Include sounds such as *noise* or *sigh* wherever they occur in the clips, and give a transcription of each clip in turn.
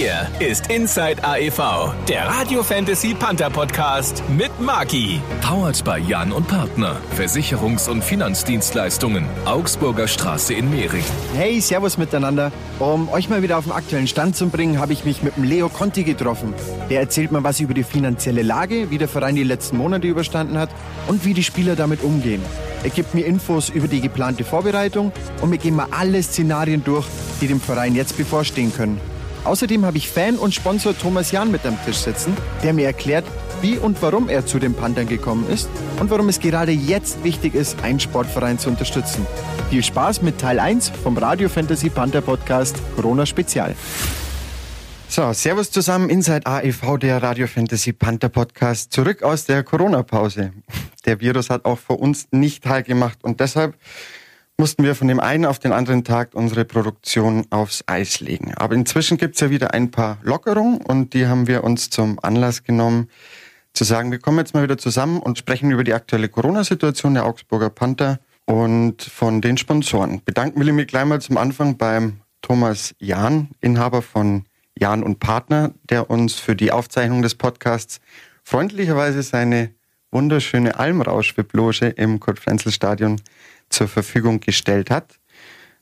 Hier ist Inside AEV, der Radio Fantasy Panther Podcast mit Maki. Powered bei Jan und Partner. Versicherungs- und Finanzdienstleistungen. Augsburger Straße in Mehring. Hey, Servus miteinander. Um euch mal wieder auf den aktuellen Stand zu bringen, habe ich mich mit dem Leo Conti getroffen. Der erzählt mir was über die finanzielle Lage, wie der Verein die letzten Monate überstanden hat und wie die Spieler damit umgehen. Er gibt mir Infos über die geplante Vorbereitung und wir gehen mal alle Szenarien durch, die dem Verein jetzt bevorstehen können. Außerdem habe ich Fan und Sponsor Thomas Jahn mit am Tisch sitzen, der mir erklärt, wie und warum er zu den Panthern gekommen ist und warum es gerade jetzt wichtig ist, einen Sportverein zu unterstützen. Viel Spaß mit Teil 1 vom Radio Fantasy Panther Podcast Corona Spezial. So, Servus zusammen, Inside AEV, der Radio Fantasy Panther Podcast, zurück aus der Corona-Pause. Der Virus hat auch vor uns nicht Halt gemacht und deshalb mussten wir von dem einen auf den anderen Tag unsere Produktion aufs Eis legen. Aber inzwischen gibt's ja wieder ein paar Lockerungen und die haben wir uns zum Anlass genommen, zu sagen, wir kommen jetzt mal wieder zusammen und sprechen über die aktuelle Corona-Situation der Augsburger Panther und von den Sponsoren. Bedanken will ich mich gleich mal zum Anfang beim Thomas Jahn, Inhaber von Jahn und Partner, der uns für die Aufzeichnung des Podcasts freundlicherweise seine wunderschöne Almrausch-Webloge im Kurt-Frenzel-Stadion zur Verfügung gestellt hat.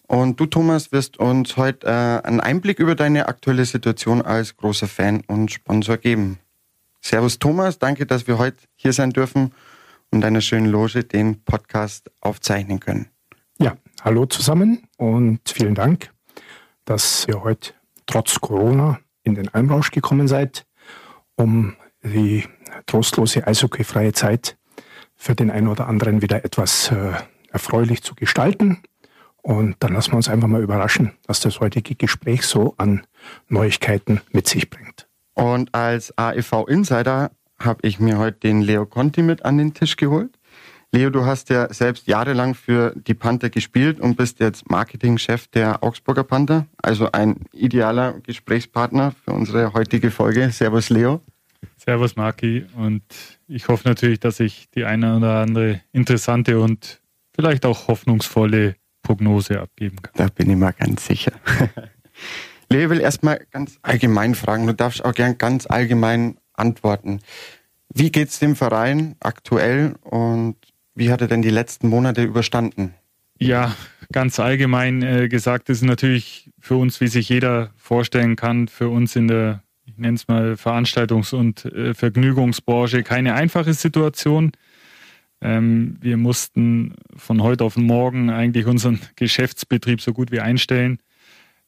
Und du, Thomas, wirst uns heute äh, einen Einblick über deine aktuelle Situation als großer Fan und Sponsor geben. Servus, Thomas. Danke, dass wir heute hier sein dürfen und deiner schönen Loge den Podcast aufzeichnen können. Ja, hallo zusammen und vielen Dank, dass ihr heute trotz Corona in den Almrausch gekommen seid, um die trostlose eishockeyfreie Zeit für den einen oder anderen wieder etwas äh, erfreulich zu gestalten. Und dann lassen wir uns einfach mal überraschen, was das heutige Gespräch so an Neuigkeiten mit sich bringt. Und als AEV Insider habe ich mir heute den Leo Conti mit an den Tisch geholt. Leo, du hast ja selbst jahrelang für die Panther gespielt und bist jetzt Marketingchef der Augsburger Panther, also ein idealer Gesprächspartner für unsere heutige Folge. Servus, Leo. Servus, Marki. Und ich hoffe natürlich, dass ich die eine oder andere interessante und vielleicht auch hoffnungsvolle Prognose abgeben kann. Da bin ich mal ganz sicher. *laughs* Leo will erstmal ganz allgemein fragen. Du darfst auch gern ganz allgemein antworten. Wie geht's dem Verein aktuell und wie hat er denn die letzten Monate überstanden? Ja, ganz allgemein äh, gesagt ist natürlich für uns, wie sich jeder vorstellen kann, für uns in der, ich nenne es mal, Veranstaltungs- und äh, Vergnügungsbranche keine einfache Situation. Ähm, wir mussten von heute auf morgen eigentlich unseren Geschäftsbetrieb so gut wie einstellen.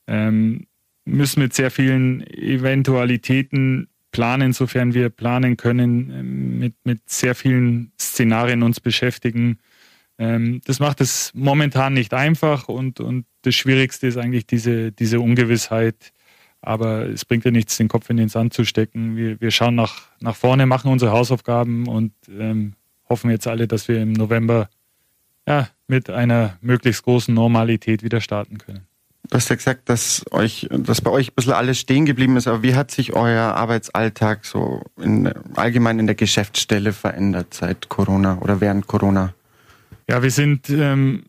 Ähm, müssen mit sehr vielen Eventualitäten planen, sofern wir planen können, ähm, mit, mit sehr vielen Szenarien uns beschäftigen. Ähm, das macht es momentan nicht einfach und, und das Schwierigste ist eigentlich diese, diese Ungewissheit. Aber es bringt ja nichts, den Kopf in den Sand zu stecken. Wir, wir schauen nach, nach vorne, machen unsere Hausaufgaben und ähm, hoffen jetzt alle, dass wir im November ja, mit einer möglichst großen Normalität wieder starten können. Du hast ja gesagt, dass euch, dass bei euch ein bisschen alles stehen geblieben ist, aber wie hat sich euer Arbeitsalltag so in, allgemein in der Geschäftsstelle verändert seit Corona oder während Corona? Ja, wir sind ähm,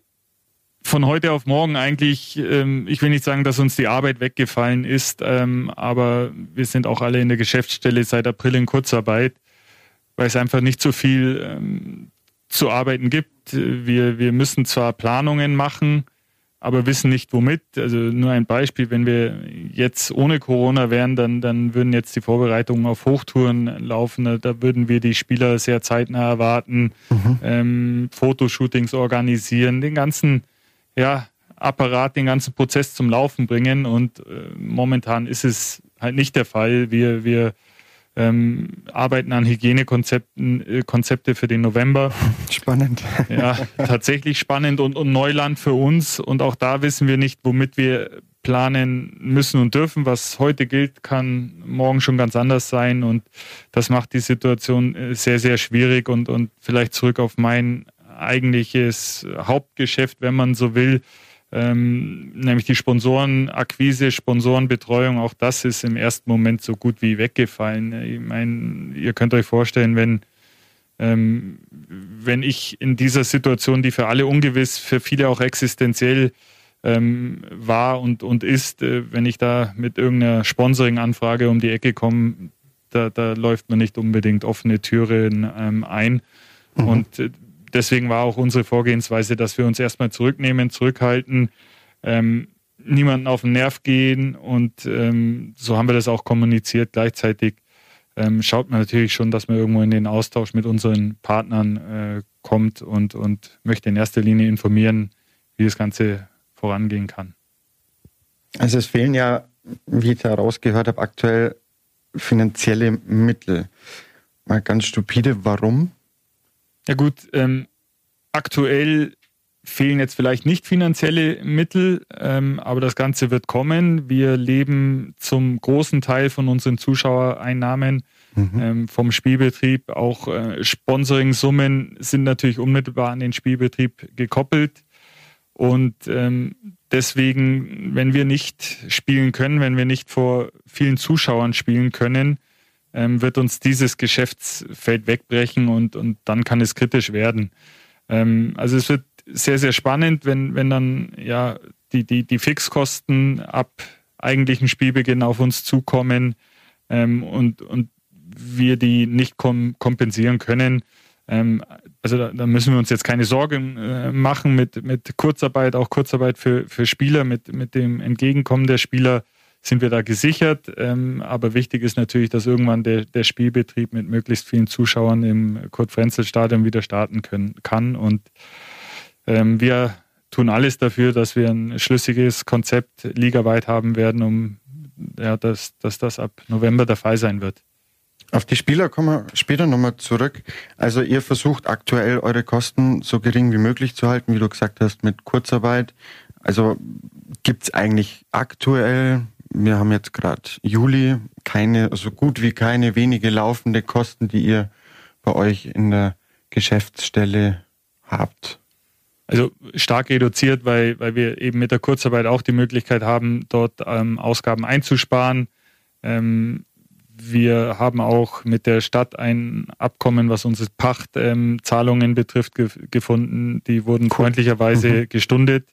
von heute auf morgen eigentlich, ähm, ich will nicht sagen, dass uns die Arbeit weggefallen ist, ähm, aber wir sind auch alle in der Geschäftsstelle seit April in Kurzarbeit weil es einfach nicht so viel ähm, zu arbeiten gibt. Wir, wir müssen zwar Planungen machen, aber wissen nicht womit. Also nur ein Beispiel, wenn wir jetzt ohne Corona wären, dann, dann würden jetzt die Vorbereitungen auf Hochtouren laufen. Da würden wir die Spieler sehr zeitnah erwarten, mhm. ähm, Fotoshootings organisieren, den ganzen ja, Apparat, den ganzen Prozess zum Laufen bringen. Und äh, momentan ist es halt nicht der Fall. Wir, wir ähm, arbeiten an Hygienekonzepten, äh, Konzepte für den November. *laughs* Spannend. Ja, tatsächlich spannend und, und Neuland für uns. Und auch da wissen wir nicht, womit wir planen müssen und dürfen. Was heute gilt, kann morgen schon ganz anders sein. Und das macht die Situation äh, sehr, sehr schwierig. Und, und vielleicht zurück auf mein eigentliches Hauptgeschäft, wenn man so will ähm, nämlich die Sponsorenakquise, Sponsorenbetreuung, auch das ist im ersten Moment so gut wie weggefallen. Ich meine, ihr könnt euch vorstellen, wenn, ähm, wenn ich in dieser Situation, die für alle ungewiss, für viele auch existenziell ähm, war und, und ist, äh, wenn ich da mit irgendeiner Sponsoring-Anfrage um die Ecke komme, da, da läuft man nicht unbedingt offene Türen ähm, ein. Mhm. Und äh, deswegen war auch unsere Vorgehensweise, dass wir uns erstmal zurücknehmen, zurückhalten, ähm, niemanden auf den Nerv gehen und ähm, so haben wir das auch kommuniziert. Gleichzeitig ähm, schaut man natürlich schon, dass man irgendwo in den Austausch mit unseren Partnern äh, kommt und, und möchte in erster Linie informieren, wie das Ganze vorangehen kann. Also es fehlen ja, wie ich da rausgehört habe, aktuell finanzielle Mittel. Mal ganz stupide, warum? Ja gut, ähm, aktuell fehlen jetzt vielleicht nicht finanzielle Mittel, ähm, aber das Ganze wird kommen. Wir leben zum großen Teil von unseren Zuschauereinnahmen mhm. ähm, vom Spielbetrieb. Auch äh, Sponsoring-Summen sind natürlich unmittelbar an den Spielbetrieb gekoppelt. Und ähm, deswegen, wenn wir nicht spielen können, wenn wir nicht vor vielen Zuschauern spielen können, ähm, wird uns dieses Geschäftsfeld wegbrechen und, und dann kann es kritisch werden. Ähm, also es wird sehr, sehr spannend, wenn, wenn dann ja die, die, die Fixkosten ab eigentlichen Spielbeginn auf uns zukommen ähm, und, und wir die nicht kom kompensieren können. Ähm, also da, da, müssen wir uns jetzt keine Sorgen äh, machen mit, mit Kurzarbeit, auch Kurzarbeit für, für Spieler, mit, mit dem Entgegenkommen der Spieler sind wir da gesichert. Ähm, aber wichtig ist natürlich, dass irgendwann der, der Spielbetrieb mit möglichst vielen Zuschauern im Kurt-Frenzel-Stadion wieder starten können, kann. Und ähm, wir tun alles dafür, dass wir ein schlüssiges Konzept ligaweit haben werden, um ja, dass, dass das ab November der Fall sein wird. Auf die Spieler kommen wir später nochmal zurück. Also ihr versucht aktuell eure Kosten so gering wie möglich zu halten, wie du gesagt hast, mit Kurzarbeit. Also gibt's eigentlich aktuell, wir haben jetzt gerade Juli, keine, so also gut wie keine wenige laufende Kosten, die ihr bei euch in der Geschäftsstelle habt. Also stark reduziert, weil, weil wir eben mit der Kurzarbeit auch die Möglichkeit haben, dort ähm, Ausgaben einzusparen. Ähm, wir haben auch mit der Stadt ein Abkommen, was unsere Pachtzahlungen ähm, betrifft, ge gefunden. Die wurden cool. freundlicherweise mhm. gestundet.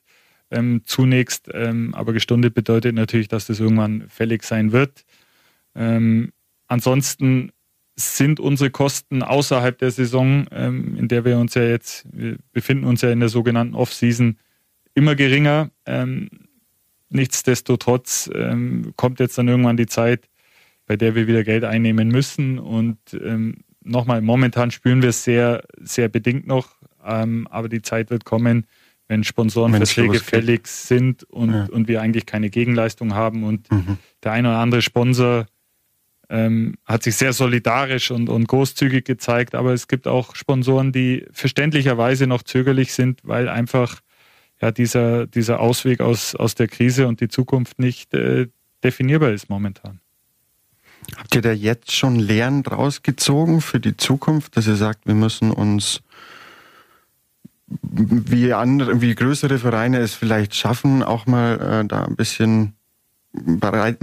Ähm, zunächst, ähm, aber gestundet bedeutet natürlich, dass das irgendwann fällig sein wird. Ähm, ansonsten sind unsere Kosten außerhalb der Saison, ähm, in der wir uns ja jetzt, wir befinden uns ja in der sogenannten Off-Season, immer geringer. Ähm, nichtsdestotrotz ähm, kommt jetzt dann irgendwann die Zeit, bei der wir wieder Geld einnehmen müssen. Und nochmal, momentan spüren wir es sehr, sehr bedingt noch, aber die Zeit wird kommen, wenn Sponsorenverträge fällig sind und, ja. und wir eigentlich keine Gegenleistung haben und mhm. der eine oder andere Sponsor ähm, hat sich sehr solidarisch und, und großzügig gezeigt, aber es gibt auch Sponsoren, die verständlicherweise noch zögerlich sind, weil einfach ja dieser, dieser Ausweg aus, aus der Krise und die Zukunft nicht äh, definierbar ist momentan. Habt ihr da jetzt schon Lehren draus gezogen für die Zukunft, dass ihr sagt, wir müssen uns wie andere, wie größere Vereine es vielleicht schaffen, auch mal äh, da ein bisschen ein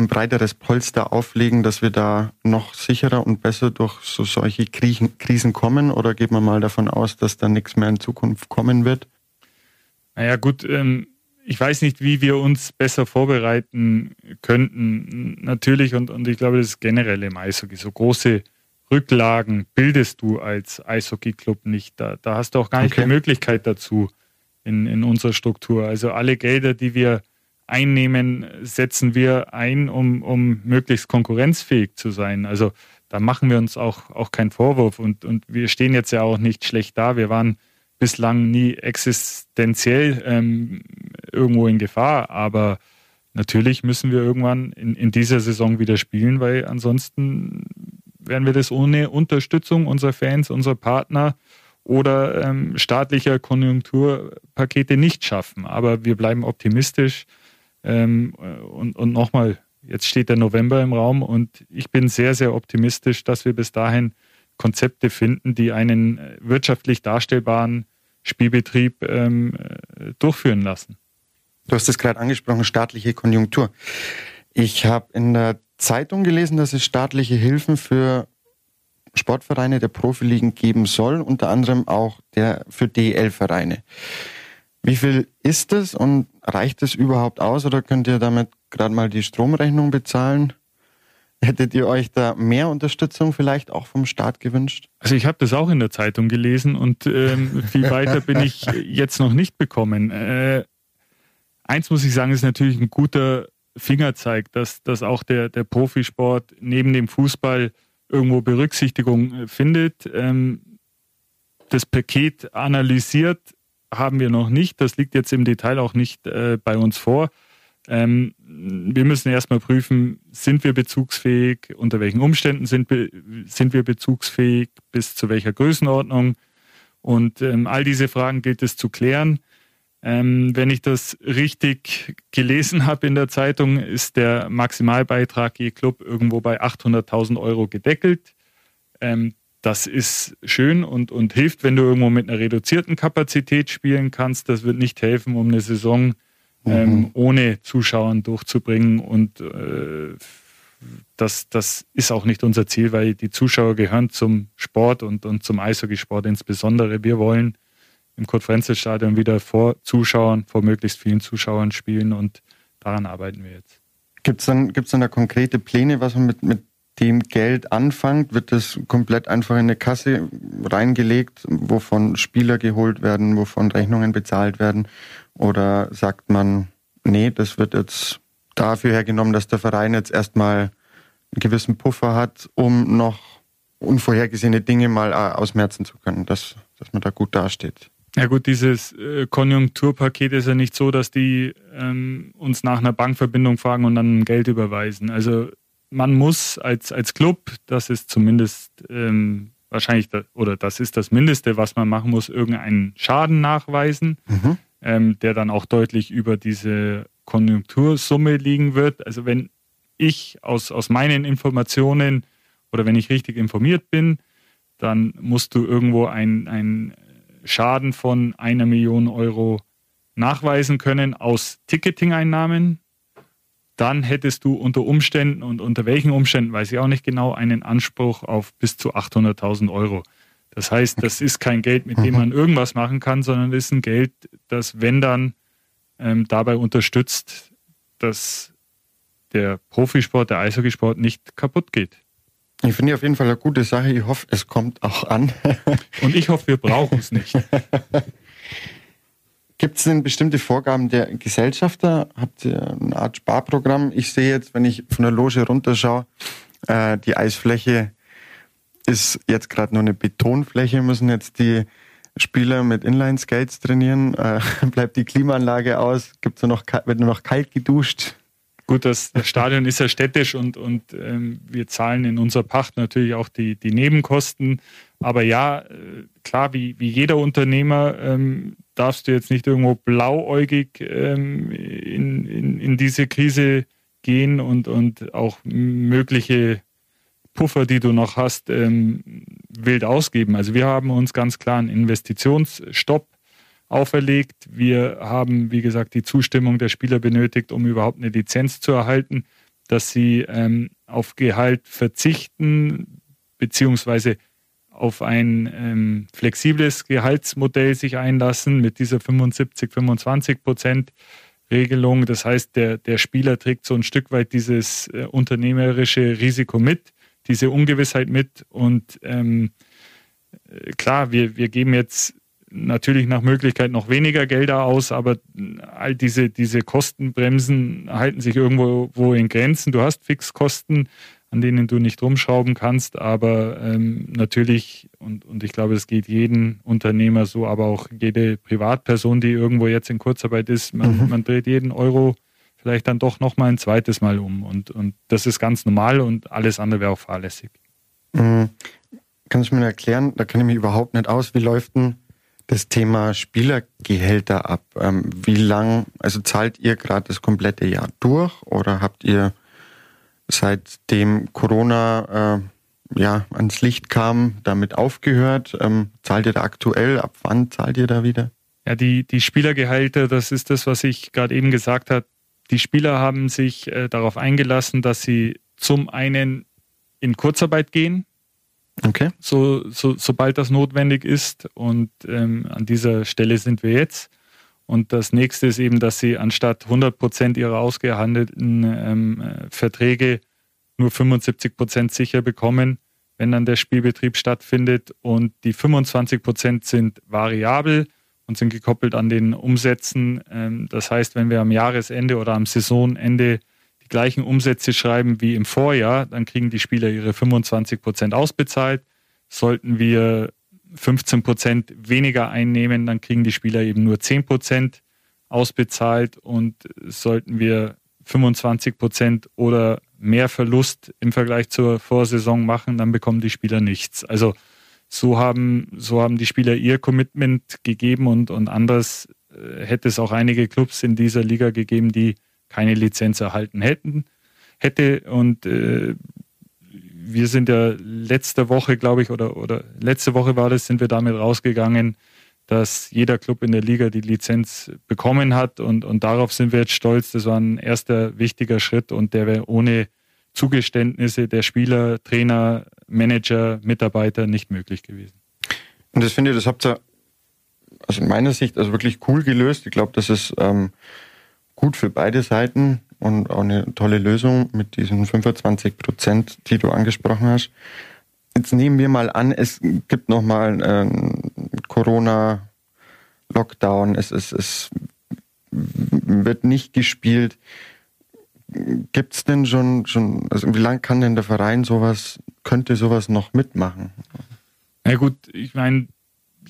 breiteres Polster auflegen, dass wir da noch sicherer und besser durch so solche Krisen kommen? Oder geht man mal davon aus, dass da nichts mehr in Zukunft kommen wird? Naja, gut, ähm, ich weiß nicht, wie wir uns besser vorbereiten könnten. Natürlich, und, und ich glaube, das ist generell im Eishockey. So große Rücklagen bildest du als Eishockey-Club nicht. Da, da hast du auch gar nicht okay. die Möglichkeit dazu in, in unserer Struktur. Also alle Gelder, die wir einnehmen, setzen wir ein, um, um möglichst konkurrenzfähig zu sein. Also da machen wir uns auch, auch keinen Vorwurf und, und wir stehen jetzt ja auch nicht schlecht da. Wir waren bislang nie existenziell ähm, irgendwo in Gefahr, aber natürlich müssen wir irgendwann in, in dieser Saison wieder spielen, weil ansonsten werden wir das ohne Unterstützung unserer Fans, unserer Partner oder ähm, staatlicher Konjunkturpakete nicht schaffen. Aber wir bleiben optimistisch ähm, und, und nochmal, jetzt steht der November im Raum und ich bin sehr, sehr optimistisch, dass wir bis dahin Konzepte finden, die einen äh, wirtschaftlich darstellbaren Spielbetrieb ähm, äh, durchführen lassen. Du hast es gerade angesprochen, staatliche Konjunktur. Ich habe in der Zeitung gelesen, dass es staatliche Hilfen für Sportvereine der Profiligen geben soll, unter anderem auch der für DL-Vereine. Wie viel ist es und reicht es überhaupt aus oder könnt ihr damit gerade mal die Stromrechnung bezahlen? Hättet ihr euch da mehr Unterstützung vielleicht auch vom Staat gewünscht? Also ich habe das auch in der Zeitung gelesen und ähm, viel *laughs* weiter bin ich jetzt noch nicht bekommen. Äh, eins muss ich sagen, ist natürlich ein guter Fingerzeig, dass, dass auch der, der Profisport neben dem Fußball irgendwo Berücksichtigung äh, findet. Ähm, das Paket analysiert haben wir noch nicht. Das liegt jetzt im Detail auch nicht äh, bei uns vor. Ähm, wir müssen erstmal prüfen, sind wir bezugsfähig, unter welchen Umständen sind, sind wir bezugsfähig, bis zu welcher Größenordnung. Und ähm, all diese Fragen gilt es zu klären. Ähm, wenn ich das richtig gelesen habe in der Zeitung, ist der Maximalbeitrag je Club irgendwo bei 800.000 Euro gedeckelt. Ähm, das ist schön und, und hilft, wenn du irgendwo mit einer reduzierten Kapazität spielen kannst. Das wird nicht helfen, um eine Saison ähm, mhm. ohne Zuschauern durchzubringen. Und äh, das, das ist auch nicht unser Ziel, weil die Zuschauer gehören zum Sport und, und zum Eishockeysport insbesondere. Wir wollen im Kurt-Frenzel-Stadion wieder vor Zuschauern, vor möglichst vielen Zuschauern spielen und daran arbeiten wir jetzt. Gibt es dann, gibt's dann da konkrete Pläne, was man mit, mit dem Geld anfängt? Wird das komplett einfach in eine Kasse reingelegt, wovon Spieler geholt werden, wovon Rechnungen bezahlt werden? Oder sagt man, nee, das wird jetzt dafür hergenommen, dass der Verein jetzt erstmal einen gewissen Puffer hat, um noch unvorhergesehene Dinge mal äh, ausmerzen zu können, dass, dass man da gut dasteht? Ja gut, dieses äh, Konjunkturpaket ist ja nicht so, dass die ähm, uns nach einer Bankverbindung fragen und dann Geld überweisen. Also man muss als, als Club, das ist zumindest ähm, wahrscheinlich, da, oder das ist das Mindeste, was man machen muss, irgendeinen Schaden nachweisen, mhm. ähm, der dann auch deutlich über diese Konjunktursumme liegen wird. Also wenn ich aus, aus meinen Informationen oder wenn ich richtig informiert bin, dann musst du irgendwo ein, ein Schaden von einer Million Euro nachweisen können aus Ticketing-Einnahmen, dann hättest du unter Umständen und unter welchen Umständen, weiß ich auch nicht genau, einen Anspruch auf bis zu 800.000 Euro. Das heißt, das ist kein Geld, mit dem man irgendwas machen kann, sondern es ist ein Geld, das, wenn dann, ähm, dabei unterstützt, dass der Profisport, der Eishockeysport nicht kaputt geht. Ich finde auf jeden Fall eine gute Sache. Ich hoffe, es kommt auch an. *laughs* Und ich hoffe, wir brauchen es nicht. *laughs* Gibt es denn bestimmte Vorgaben der Gesellschafter? Habt ihr eine Art Sparprogramm? Ich sehe jetzt, wenn ich von der Loge runterschaue, äh, die Eisfläche ist jetzt gerade nur eine Betonfläche, müssen jetzt die Spieler mit Inline-Skates trainieren. Äh, *laughs* bleibt die Klimaanlage aus? Gibt's nur noch, wird nur noch kalt geduscht? Gut, das, das Stadion ist ja städtisch und, und ähm, wir zahlen in unserer Pacht natürlich auch die, die Nebenkosten. Aber ja, äh, klar, wie, wie jeder Unternehmer ähm, darfst du jetzt nicht irgendwo blauäugig ähm, in, in, in diese Krise gehen und, und auch mögliche Puffer, die du noch hast, ähm, wild ausgeben. Also wir haben uns ganz klar einen Investitionsstopp auferlegt. Wir haben, wie gesagt, die Zustimmung der Spieler benötigt, um überhaupt eine Lizenz zu erhalten, dass sie ähm, auf Gehalt verzichten, beziehungsweise auf ein ähm, flexibles Gehaltsmodell sich einlassen mit dieser 75, 25 Prozent Regelung. Das heißt, der, der Spieler trägt so ein Stück weit dieses äh, unternehmerische Risiko mit, diese Ungewissheit mit. Und ähm, äh, klar, wir, wir geben jetzt natürlich nach Möglichkeit noch weniger Gelder aus, aber all diese, diese Kostenbremsen halten sich irgendwo wo in Grenzen. Du hast Fixkosten, an denen du nicht rumschrauben kannst, aber ähm, natürlich, und, und ich glaube, es geht jeden Unternehmer so, aber auch jede Privatperson, die irgendwo jetzt in Kurzarbeit ist, man, mhm. man dreht jeden Euro vielleicht dann doch nochmal ein zweites Mal um. Und, und das ist ganz normal und alles andere wäre auch fahrlässig. Mhm. Kannst du mir erklären, da kenne ich mich überhaupt nicht aus, wie läuft denn das Thema Spielergehälter ab. Ähm, wie lang, also zahlt ihr gerade das komplette Jahr durch oder habt ihr seitdem Corona äh, ja ans Licht kam, damit aufgehört? Ähm, zahlt ihr da aktuell? Ab wann zahlt ihr da wieder? Ja, die, die Spielergehälter, das ist das, was ich gerade eben gesagt habe. Die Spieler haben sich äh, darauf eingelassen, dass sie zum einen in Kurzarbeit gehen, Okay. So, so, sobald das notwendig ist. Und ähm, an dieser Stelle sind wir jetzt. Und das nächste ist eben, dass sie anstatt 100 Prozent ihrer ausgehandelten ähm, Verträge nur 75 Prozent sicher bekommen, wenn dann der Spielbetrieb stattfindet. Und die 25 Prozent sind variabel und sind gekoppelt an den Umsätzen. Ähm, das heißt, wenn wir am Jahresende oder am Saisonende die gleichen Umsätze schreiben wie im Vorjahr, dann kriegen die Spieler ihre 25 Prozent ausbezahlt. Sollten wir 15 Prozent weniger einnehmen, dann kriegen die Spieler eben nur 10 Prozent ausbezahlt und sollten wir 25 Prozent oder mehr Verlust im Vergleich zur Vorsaison machen, dann bekommen die Spieler nichts. Also so haben, so haben die Spieler ihr Commitment gegeben und, und anders äh, hätte es auch einige Clubs in dieser Liga gegeben, die keine Lizenz erhalten hätten, hätte. Und äh, wir sind ja letzte Woche, glaube ich, oder, oder letzte Woche war das, sind wir damit rausgegangen, dass jeder Club in der Liga die Lizenz bekommen hat und, und darauf sind wir jetzt stolz. Das war ein erster wichtiger Schritt und der wäre ohne Zugeständnisse der Spieler, Trainer, Manager, Mitarbeiter nicht möglich gewesen. Und das finde ich, das habt ihr also in meiner Sicht also wirklich cool gelöst. Ich glaube, das ist ähm, gut für beide Seiten und auch eine tolle Lösung mit diesen 25 Prozent, die du angesprochen hast. Jetzt nehmen wir mal an, es gibt nochmal einen Corona-Lockdown, es, es, es wird nicht gespielt. Gibt es denn schon, schon, also wie lange kann denn der Verein sowas, könnte sowas noch mitmachen? Na gut, ich meine,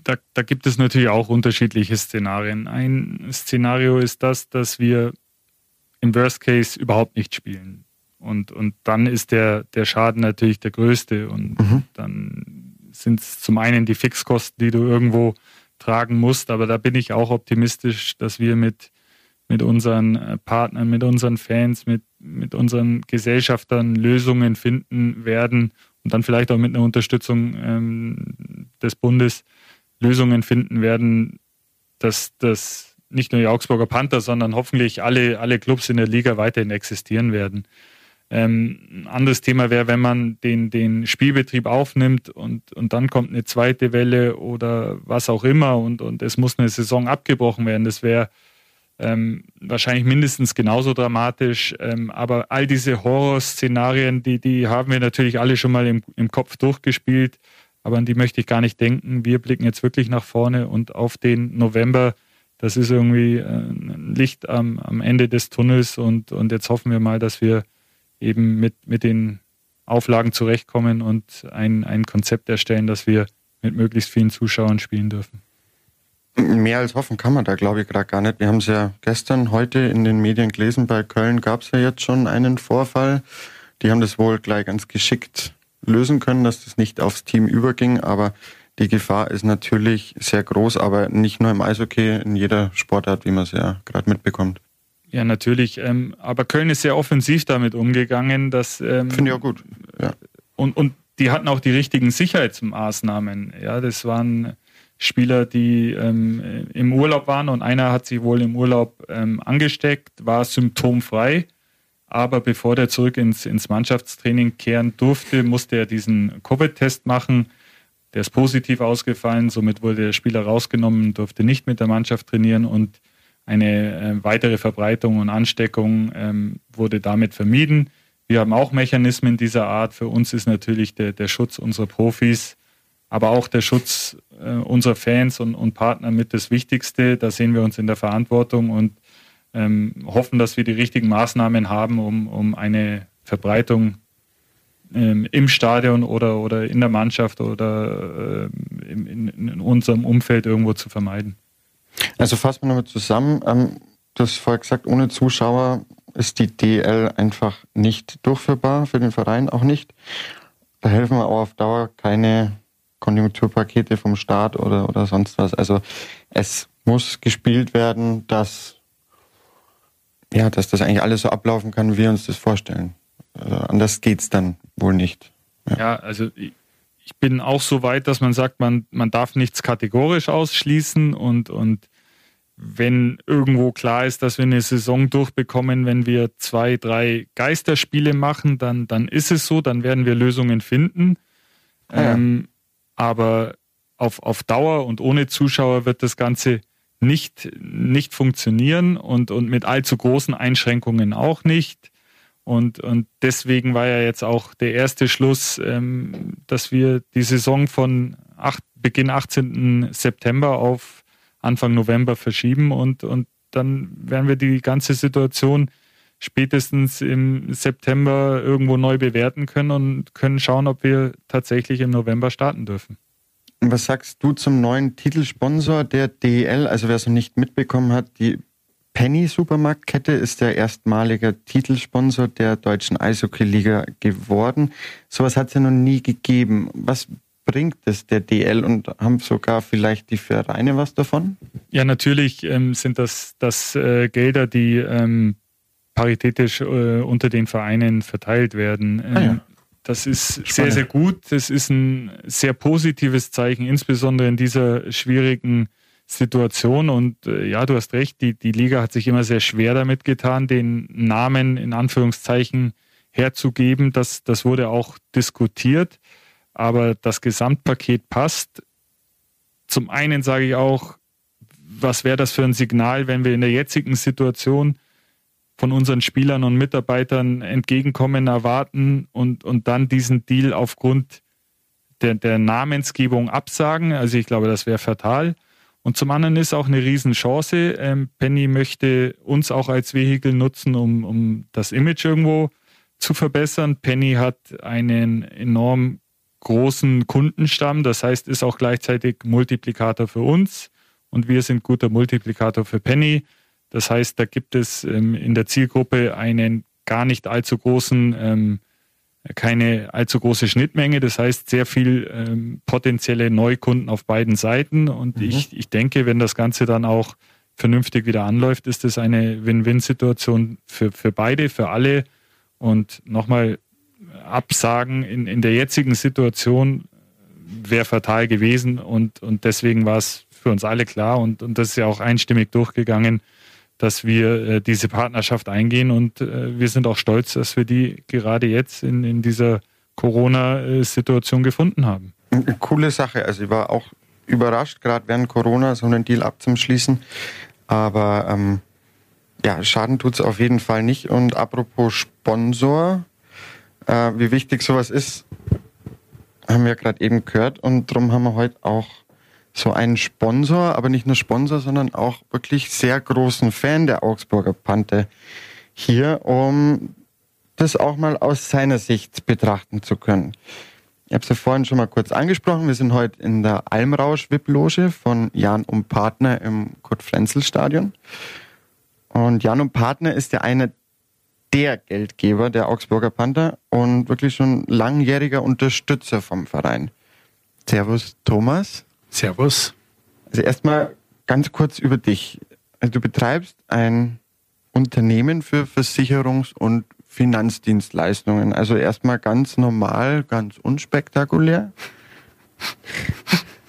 da, da gibt es natürlich auch unterschiedliche Szenarien. Ein Szenario ist das, dass wir im Worst Case überhaupt nicht spielen. Und, und dann ist der, der Schaden natürlich der größte. Und mhm. dann sind es zum einen die Fixkosten, die du irgendwo tragen musst. Aber da bin ich auch optimistisch, dass wir mit, mit unseren äh, Partnern, mit unseren Fans, mit, mit unseren Gesellschaftern Lösungen finden werden und dann vielleicht auch mit einer Unterstützung ähm, des Bundes Lösungen finden werden, dass das nicht nur die Augsburger Panther, sondern hoffentlich alle, alle Clubs in der Liga weiterhin existieren werden. Ähm, ein anderes Thema wäre, wenn man den, den Spielbetrieb aufnimmt und, und dann kommt eine zweite Welle oder was auch immer und, und es muss eine Saison abgebrochen werden. Das wäre ähm, wahrscheinlich mindestens genauso dramatisch. Ähm, aber all diese Horrorszenarien, die, die haben wir natürlich alle schon mal im, im Kopf durchgespielt, aber an die möchte ich gar nicht denken. Wir blicken jetzt wirklich nach vorne und auf den November. Das ist irgendwie äh, ein Licht am, am Ende des Tunnels und, und jetzt hoffen wir mal, dass wir eben mit, mit den Auflagen zurechtkommen und ein, ein Konzept erstellen, dass wir mit möglichst vielen Zuschauern spielen dürfen. Mehr als hoffen kann man da, glaube ich, gerade gar nicht. Wir haben es ja gestern, heute in den Medien gelesen. Bei Köln gab es ja jetzt schon einen Vorfall. Die haben das wohl gleich ganz geschickt lösen können, dass das nicht aufs Team überging. Aber die Gefahr ist natürlich sehr groß, aber nicht nur im Eishockey, in jeder Sportart, wie man es ja gerade mitbekommt. Ja, natürlich. Ähm, aber Köln ist sehr offensiv damit umgegangen, dass. Ähm, Finde ich auch gut. Ja. Und, und die hatten auch die richtigen Sicherheitsmaßnahmen. Ja, das waren Spieler, die ähm, im Urlaub waren und einer hat sich wohl im Urlaub ähm, angesteckt, war symptomfrei. Aber bevor der zurück ins, ins Mannschaftstraining kehren durfte, musste er diesen Covid-Test machen. Der ist positiv ausgefallen, somit wurde der Spieler rausgenommen, durfte nicht mit der Mannschaft trainieren und eine äh, weitere Verbreitung und Ansteckung ähm, wurde damit vermieden. Wir haben auch Mechanismen dieser Art. Für uns ist natürlich der, der Schutz unserer Profis aber auch der Schutz äh, unserer Fans und, und, Partner mit das Wichtigste. Da sehen wir uns in der Verantwortung und ähm, hoffen, dass wir die richtigen Maßnahmen haben, um, um eine Verbreitung ähm, im Stadion oder, oder in der Mannschaft oder äh, in, in, unserem Umfeld irgendwo zu vermeiden. Also fassen wir nochmal zusammen. Ähm, du hast vorher gesagt, ohne Zuschauer ist die DL einfach nicht durchführbar, für den Verein auch nicht. Da helfen wir auch auf Dauer keine Konjunkturpakete vom Staat oder, oder sonst was. Also es muss gespielt werden, dass, ja, dass das eigentlich alles so ablaufen kann, wie wir uns das vorstellen. Also anders es dann wohl nicht. Ja, ja also ich bin auch so weit, dass man sagt, man, man darf nichts kategorisch ausschließen und, und wenn irgendwo klar ist, dass wir eine Saison durchbekommen, wenn wir zwei, drei Geisterspiele machen, dann, dann ist es so, dann werden wir Lösungen finden. Ja. Ähm, aber auf, auf Dauer und ohne Zuschauer wird das Ganze nicht, nicht funktionieren und, und mit allzu großen Einschränkungen auch nicht. Und, und deswegen war ja jetzt auch der erste Schluss, ähm, dass wir die Saison von acht, Beginn 18. September auf Anfang November verschieben und, und dann werden wir die ganze Situation spätestens im September irgendwo neu bewerten können und können schauen, ob wir tatsächlich im November starten dürfen. Was sagst du zum neuen Titelsponsor der DEL? Also wer es noch nicht mitbekommen hat, die Penny Supermarktkette ist der erstmalige Titelsponsor der deutschen Eishockey-Liga geworden. Sowas hat es ja noch nie gegeben. Was bringt es der DL und haben sogar vielleicht die Vereine was davon? Ja, natürlich ähm, sind das, das äh, Gelder, die ähm, paritätisch äh, unter den Vereinen verteilt werden. Ähm, ah, ja. Das ist Spannend. sehr, sehr gut. Das ist ein sehr positives Zeichen, insbesondere in dieser schwierigen Situation. Und äh, ja, du hast recht, die, die Liga hat sich immer sehr schwer damit getan, den Namen in Anführungszeichen herzugeben. Das, das wurde auch diskutiert. Aber das Gesamtpaket passt. Zum einen sage ich auch, was wäre das für ein Signal, wenn wir in der jetzigen Situation von unseren Spielern und Mitarbeitern Entgegenkommen erwarten und, und dann diesen Deal aufgrund der, der Namensgebung absagen. Also ich glaube, das wäre fatal. Und zum anderen ist auch eine Riesenchance. Ähm, Penny möchte uns auch als Vehikel nutzen, um, um das Image irgendwo zu verbessern. Penny hat einen enorm großen Kundenstamm, das heißt, ist auch gleichzeitig Multiplikator für uns und wir sind guter Multiplikator für Penny. Das heißt, da gibt es ähm, in der Zielgruppe einen gar nicht allzu großen ähm, keine allzu große Schnittmenge. Das heißt, sehr viel ähm, potenzielle Neukunden auf beiden Seiten. Und mhm. ich, ich denke, wenn das Ganze dann auch vernünftig wieder anläuft, ist das eine Win-Win-Situation für, für beide, für alle. Und nochmal absagen in, in der jetzigen Situation wäre fatal gewesen. Und, und deswegen war es für uns alle klar. Und, und das ist ja auch einstimmig durchgegangen dass wir äh, diese Partnerschaft eingehen und äh, wir sind auch stolz, dass wir die gerade jetzt in, in dieser Corona-Situation gefunden haben. Coole Sache. Also ich war auch überrascht, gerade während Corona so einen Deal abzuschließen. Aber ähm, ja, Schaden tut es auf jeden Fall nicht. Und apropos Sponsor, äh, wie wichtig sowas ist, haben wir gerade eben gehört. Und darum haben wir heute auch so einen Sponsor, aber nicht nur Sponsor, sondern auch wirklich sehr großen Fan der Augsburger Panther hier, um das auch mal aus seiner Sicht betrachten zu können. Ich habe es ja vorhin schon mal kurz angesprochen. Wir sind heute in der Almrausch-VIP-Loge von Jan und Partner im Kurt-Frenzel-Stadion. Und Jan und Partner ist ja einer der Geldgeber der Augsburger Panther und wirklich schon langjähriger Unterstützer vom Verein. Servus, Thomas. Servus. Also erstmal ganz kurz über dich. Also du betreibst ein Unternehmen für Versicherungs- und Finanzdienstleistungen. Also erstmal ganz normal, ganz unspektakulär.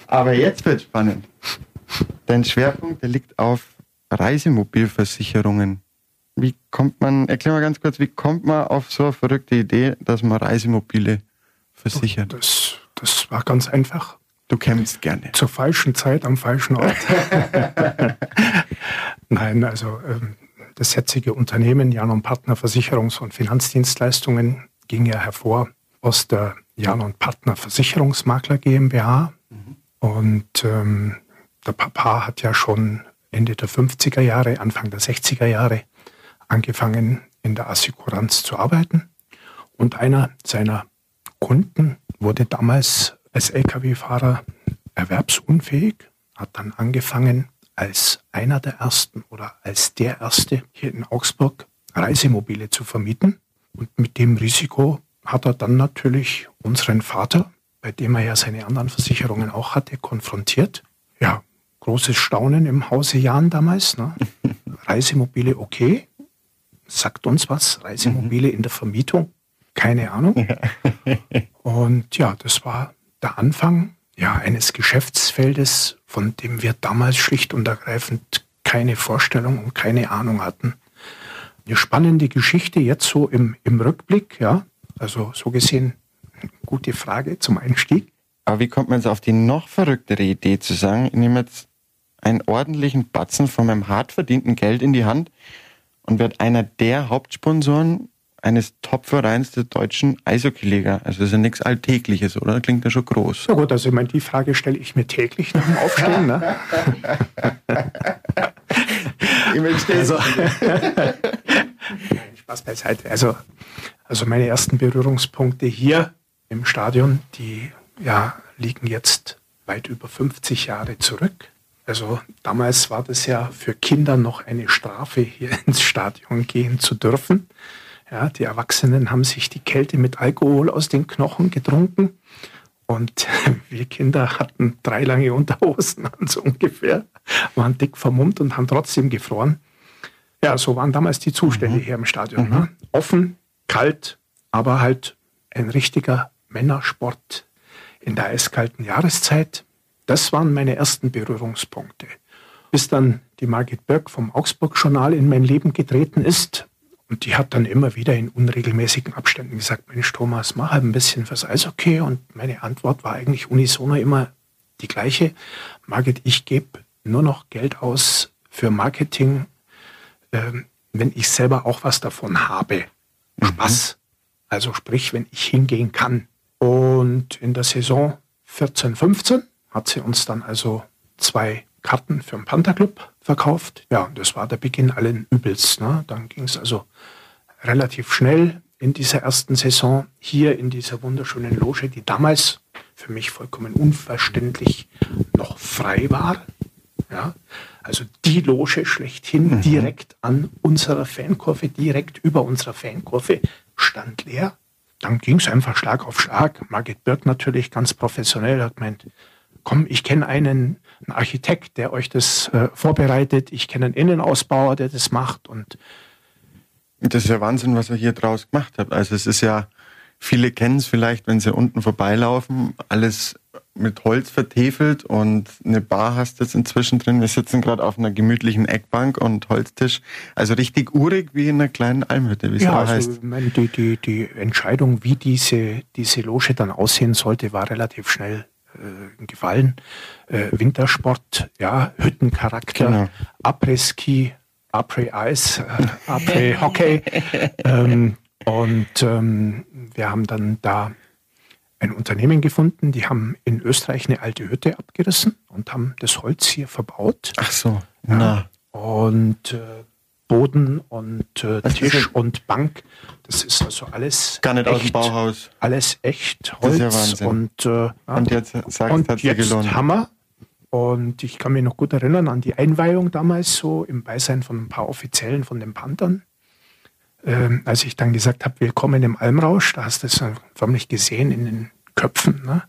Aber jetzt wird spannend. Dein Schwerpunkt, der liegt auf Reisemobilversicherungen. Wie kommt man, erklär mal ganz kurz, wie kommt man auf so eine verrückte Idee, dass man Reisemobile versichert? Das, das war ganz einfach. Du kämpfst gerne. Zur falschen Zeit am falschen Ort. *laughs* Nein, also ähm, das jetzige Unternehmen Jan und Partner Versicherungs- und Finanzdienstleistungen ging ja hervor aus der Jan und Partner Versicherungsmakler GmbH. Mhm. Und ähm, der Papa hat ja schon Ende der 50er Jahre, Anfang der 60er Jahre angefangen, in der Assekuranz zu arbeiten. Und einer seiner Kunden wurde damals als Lkw-Fahrer erwerbsunfähig, hat dann angefangen, als einer der ersten oder als der erste hier in Augsburg Reisemobile zu vermieten. Und mit dem Risiko hat er dann natürlich unseren Vater, bei dem er ja seine anderen Versicherungen auch hatte, konfrontiert. Ja, großes Staunen im Hause Jan damals. Ne? *laughs* Reisemobile okay, sagt uns was. Reisemobile in der Vermietung, keine Ahnung. *laughs* Und ja, das war der Anfang ja, eines Geschäftsfeldes, von dem wir damals schlicht und ergreifend keine Vorstellung und keine Ahnung hatten. Eine spannende Geschichte jetzt so im, im Rückblick, ja. Also so gesehen, gute Frage zum Einstieg. Aber wie kommt man jetzt auf die noch verrücktere Idee zu sagen, ich nehme jetzt einen ordentlichen Batzen von meinem hart verdienten Geld in die Hand und werde einer der Hauptsponsoren eines Top-Vereins der deutschen Eishockey-Liga. Also das ist ja nichts Alltägliches, oder? Klingt ja schon groß. Na gut, also ich meine, die Frage stelle ich mir täglich nach dem Aufstehen. Ne? *laughs* also, *laughs* Spaß beiseite. Also, also meine ersten Berührungspunkte hier im Stadion, die ja, liegen jetzt weit über 50 Jahre zurück. Also damals war das ja für Kinder noch eine Strafe, hier *laughs* ins Stadion gehen zu dürfen. Ja, die Erwachsenen haben sich die Kälte mit Alkohol aus den Knochen getrunken. Und *laughs* wir Kinder hatten drei lange Unterhosen an, so ungefähr, waren dick vermummt und haben trotzdem gefroren. Ja, so waren damals die Zustände mhm. hier im Stadion. Mhm. Ne? Offen, kalt, aber halt ein richtiger Männersport in der eiskalten Jahreszeit. Das waren meine ersten Berührungspunkte. Bis dann die Margit Böck vom Augsburg-Journal in mein Leben getreten ist, und die hat dann immer wieder in unregelmäßigen Abständen gesagt, Mensch Thomas, mach halt ein bisschen fürs Eishockey. Und meine Antwort war eigentlich unisono immer die gleiche. Margit, ich gebe nur noch Geld aus für Marketing, äh, wenn ich selber auch was davon habe. Mhm. Spaß. Also sprich, wenn ich hingehen kann. Und in der Saison 14, 15 hat sie uns dann also zwei Karten für den Panther Club verkauft. Ja, und das war der Beginn allen Übels. Ne? Dann ging es also relativ schnell in dieser ersten Saison hier in dieser wunderschönen Loge, die damals für mich vollkommen unverständlich noch frei war. Ja, also die Loge schlechthin mhm. direkt an unserer Fankurve, direkt über unserer Fankurve stand leer. Dann ging es einfach Schlag auf Schlag. Margit Birk natürlich ganz professionell hat gemeint, komm, ich kenne einen, einen, Architekt, der euch das äh, vorbereitet, ich kenne einen Innenausbauer, der das macht und das ist ja Wahnsinn, was er hier draus gemacht hat. Also es ist ja, viele kennen es vielleicht, wenn sie unten vorbeilaufen, alles mit Holz vertefelt und eine Bar hast du jetzt inzwischen drin. Wir sitzen gerade auf einer gemütlichen Eckbank und Holztisch. Also richtig urig wie in einer kleinen Almhütte, wie es ja, also, heißt. Meine, die, die, die Entscheidung, wie diese, diese Loge dann aussehen sollte, war relativ schnell äh, gefallen. Äh, Wintersport, ja, Hüttencharakter, genau. Après-Ski, Après-Eis, äh, *laughs* Après-Hockey. ähm, und ähm, wir haben dann da ein Unternehmen gefunden, die haben in Österreich eine alte Hütte abgerissen und haben das Holz hier verbaut. Ach so, na. Und äh, Boden und äh, Tisch und Bank. Das ist also alles gar nicht echt, aus dem Bauhaus. Alles echt Holz das ist ja und äh, und jetzt sagst, und hat jetzt gelohnt. Hammer. Und ich kann mich noch gut erinnern an die Einweihung damals so im Beisein von ein paar Offiziellen von den Panthern. Ähm, als ich dann gesagt habe, willkommen im Almrausch, da hast du es förmlich gesehen in den Köpfen. Ne?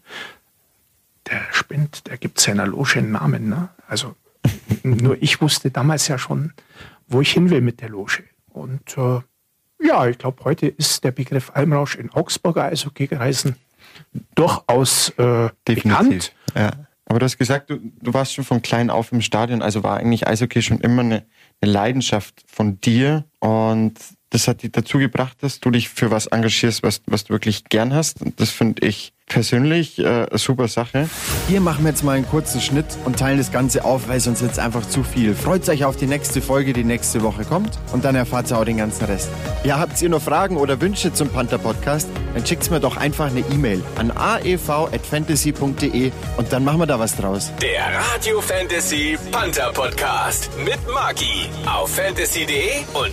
Der spinnt, der gibt seiner Loge einen Namen. Ne? Also *laughs* nur ich wusste damals ja schon, wo ich hin will mit der Loge. Und äh, ja, ich glaube, heute ist der Begriff Almrausch in Augsburger Eishockey-Reisen durchaus äh, bekannt. Ja. Aber du hast gesagt, du, du, warst schon von klein auf im Stadion, also war eigentlich Eishockey schon immer eine, eine Leidenschaft von dir. Und das hat dich dazu gebracht, dass du dich für was engagierst, was, was du wirklich gern hast. Und das finde ich persönlich äh, eine super Sache. Hier machen wir jetzt mal einen kurzen Schnitt und teilen das Ganze auf, weil sonst jetzt einfach zu viel. Freut euch auf die nächste Folge, die nächste Woche kommt und dann erfahrt ihr auch den ganzen Rest. Ja, habt ihr noch Fragen oder Wünsche zum Panther Podcast, dann schickt mir doch einfach eine E-Mail an aev.fantasy.de und dann machen wir da was draus. Der Radio Fantasy Panther Podcast mit Maki auf fantasy.de und